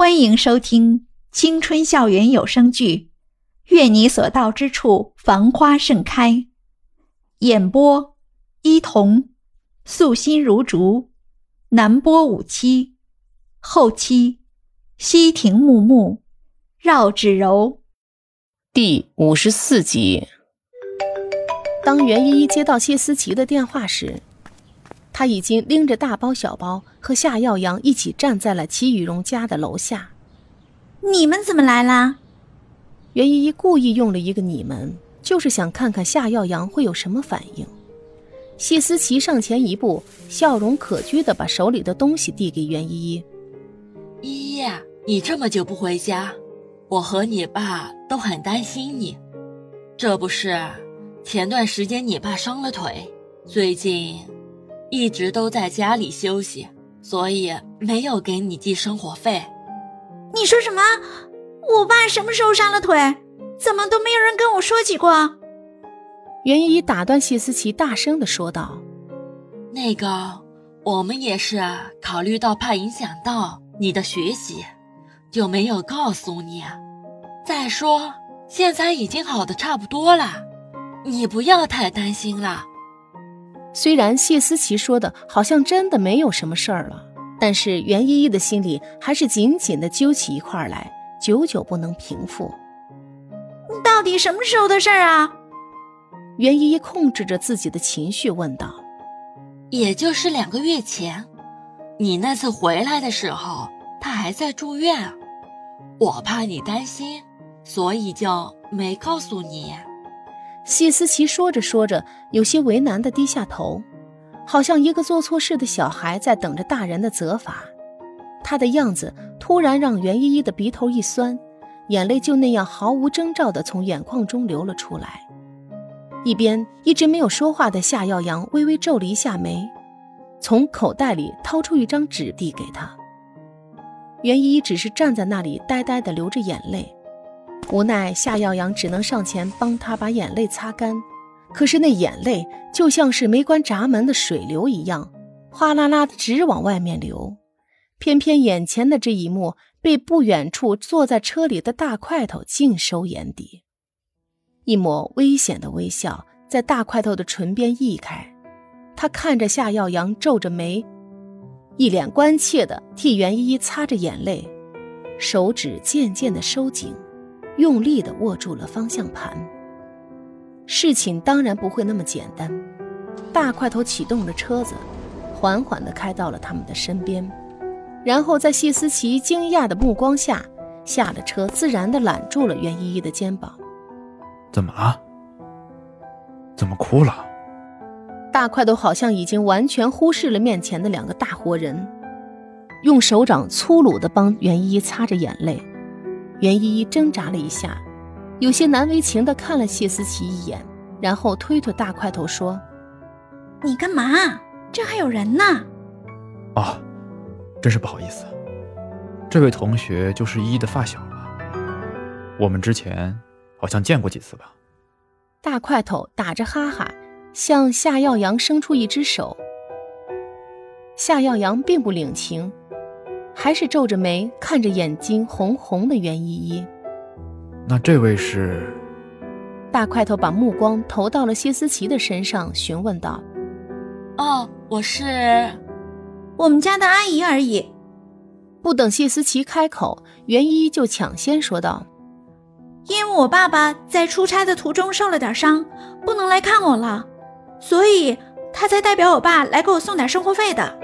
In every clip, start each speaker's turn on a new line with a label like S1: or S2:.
S1: 欢迎收听青春校园有声剧《愿你所到之处繁花盛开》，演播：伊童，素心如竹，南波五七，后期：西亭木木，绕指柔。
S2: 第五十四集。当袁依依接到谢思琪的电话时，他已经拎着大包小包和夏耀阳一起站在了齐雨荣家的楼下。
S1: 你们怎么来啦？
S2: 袁依依故意用了一个“你们”，就是想看看夏耀阳会有什么反应。谢思琪上前一步，笑容可掬的把手里的东西递给袁依依：“
S3: 依依，你这么久不回家，我和你爸都很担心你。这不是……”前段时间你爸伤了腿，最近一直都在家里休息，所以没有给你寄生活费。
S1: 你说什么？我爸什么时候伤了腿？怎么都没有人跟我说起过？
S2: 袁依依打断谢思琪，大声的说道：“
S3: 那个，我们也是考虑到怕影响到你的学习，就没有告诉你。再说，现在已经好的差不多了。”你不要太担心了。
S2: 虽然谢思琪说的好像真的没有什么事儿了，但是袁依依的心里还是紧紧的揪起一块来，久久不能平复。
S1: 到底什么时候的事儿啊？
S2: 袁依依控制着自己的情绪问道：“
S3: 也就是两个月前，你那次回来的时候，他还在住院，我怕你担心，所以就没告诉你。”
S2: 谢思琪说着说着，有些为难的低下头，好像一个做错事的小孩在等着大人的责罚。他的样子突然让袁依依的鼻头一酸，眼泪就那样毫无征兆地从眼眶中流了出来。一边一直没有说话的夏耀阳微微皱了一下眉，从口袋里掏出一张纸递给他。袁依依只是站在那里呆呆地流着眼泪。无奈，夏耀阳只能上前帮他把眼泪擦干。可是那眼泪就像是没关闸门的水流一样，哗啦啦的直往外面流。偏偏眼前的这一幕被不远处坐在车里的大块头尽收眼底，一抹危险的微笑在大块头的唇边溢开。他看着夏耀阳，皱着眉，一脸关切的替袁依依擦着眼泪，手指渐渐的收紧。用力地握住了方向盘。事情当然不会那么简单。大块头启动了车子，缓缓地开到了他们的身边，然后在谢思琪惊讶的目光下下了车，自然地揽住了袁依依的肩膀。
S4: 怎么了？怎么哭了？
S2: 大块头好像已经完全忽视了面前的两个大活人，用手掌粗鲁地帮袁依依擦着眼泪。袁依依挣扎了一下，有些难为情的看了谢思琪一眼，然后推推大块头说：“
S1: 你干嘛？这还有人呢。”“
S4: 哦，真是不好意思。这位同学就是依依的发小了，我们之前好像见过几次吧？”
S2: 大块头打着哈哈向夏耀阳伸出一只手。夏耀阳并不领情。还是皱着眉看着眼睛红红的袁依依。
S4: 那这位是？
S2: 大块头把目光投到了谢思琪的身上，询问道：“
S3: 哦，我是
S1: 我们家的阿姨而已。”
S2: 不等谢思琪开口，袁依依就抢先说道：“
S1: 因为我爸爸在出差的途中受了点伤，不能来看我了，所以他才代表我爸来给我送点生活费的。”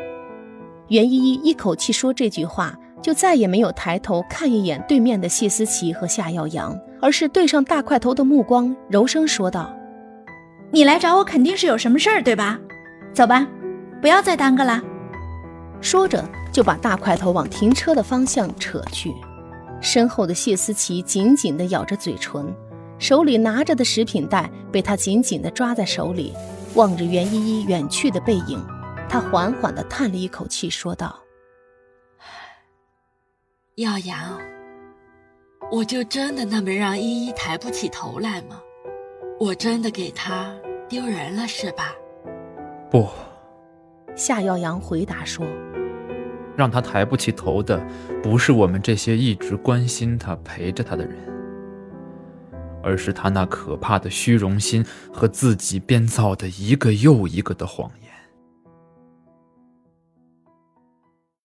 S2: 袁依依一口气说这句话，就再也没有抬头看一眼对面的谢思琪和夏耀阳，而是对上大块头的目光，柔声说道：“
S1: 你来找我肯定是有什么事儿，对吧？走吧，不要再耽搁了。”
S2: 说着就把大块头往停车的方向扯去。身后的谢思琪紧紧地咬着嘴唇，手里拿着的食品袋被他紧紧地抓在手里，望着袁依依远去的背影。他缓缓的叹了一口气，说道：“
S3: 耀阳，我就真的那么让依依抬不起头来吗？我真的给她丢人了，是吧？”
S4: 不，
S2: 夏耀阳回答说：“
S4: 让他抬不起头的，不是我们这些一直关心他、陪着他的人，而是他那可怕的虚荣心和自己编造的一个又一个的谎言。